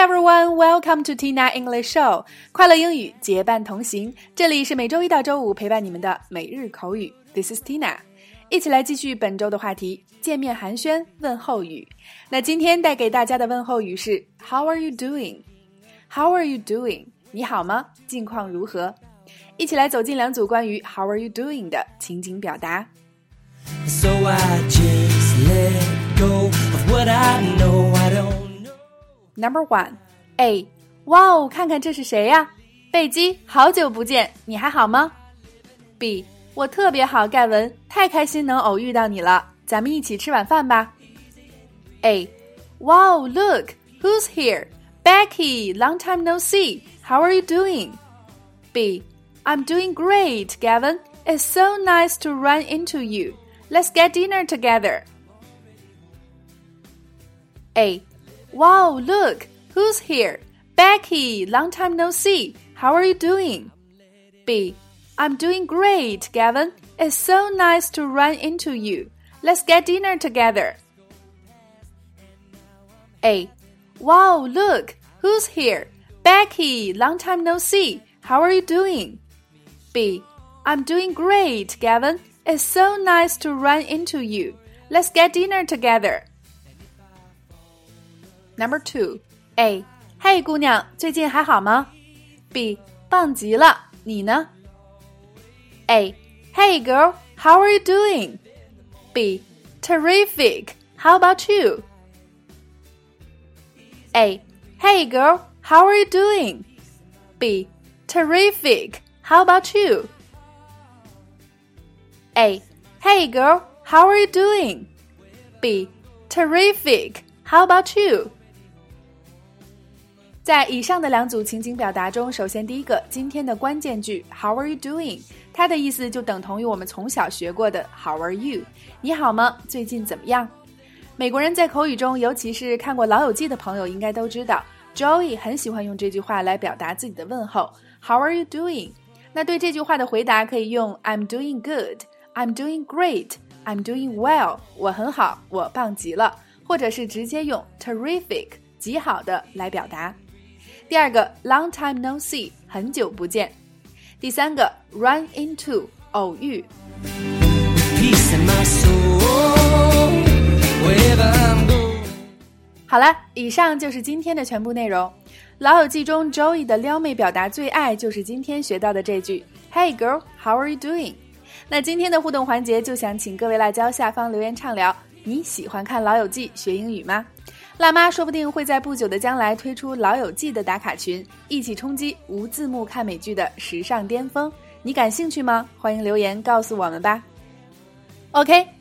everyone, welcome to Tina English Show。快乐英语结伴同行，这里是每周一到周五陪伴你们的每日口语。This is Tina，一起来继续本周的话题——见面寒暄问候语。那今天带给大家的问候语是 How are you doing? How are you doing? 你好吗？近况如何？一起来走进两组关于 How are you doing 的情景表达。So I just let go of what I know I don't Number one, A. 哇哦，看看这是谁呀？贝基，好久不见，你还好吗？B. 我特别好，盖文，太开心能偶遇到你了，咱们一起吃晚饭吧。A. Wow, look, who's here? Becky, long time no see. How are you doing? B. I'm doing great, Gavin. It's so nice to run into you. Let's get dinner together. A. Wow, look, who's here? Becky, long time no see. How are you doing? B. I'm doing great, Gavin. It's so nice to run into you. Let's get dinner together. A. Wow, look, who's here? Becky, long time no see. How are you doing? B. I'm doing great, Gavin. It's so nice to run into you. Let's get dinner together. Number two, A. Hey, 姑娘，最近还好吗？B. 棒极了，你呢？A. Hey, girl, how are you doing? B. Terrific. How about you? A. Hey, girl, how are you doing? B. Terrific. How about you? A. Hey, girl, how are you doing? B. Terrific. How about you? 在以上的两组情景表达中，首先第一个今天的关键句 How are you doing？它的意思就等同于我们从小学过的 How are you？你好吗？最近怎么样？美国人在口语中，尤其是看过《老友记》的朋友，应该都知道，Joey 很喜欢用这句话来表达自己的问候 How are you doing？那对这句话的回答可以用 I'm doing good，I'm doing great，I'm doing well，我很好，我棒极了，或者是直接用 terrific，极好的来表达。第二个，long time no see，很久不见。第三个，run into，偶遇。好了，以上就是今天的全部内容。老友记中，Joey 的撩妹表达最爱就是今天学到的这句：“Hey girl, how are you doing？” 那今天的互动环节就想请各位辣椒下方留言畅聊，你喜欢看老友记学英语吗？辣妈说不定会在不久的将来推出《老友记》的打卡群，一起冲击无字幕看美剧的时尚巅峰。你感兴趣吗？欢迎留言告诉我们吧。OK，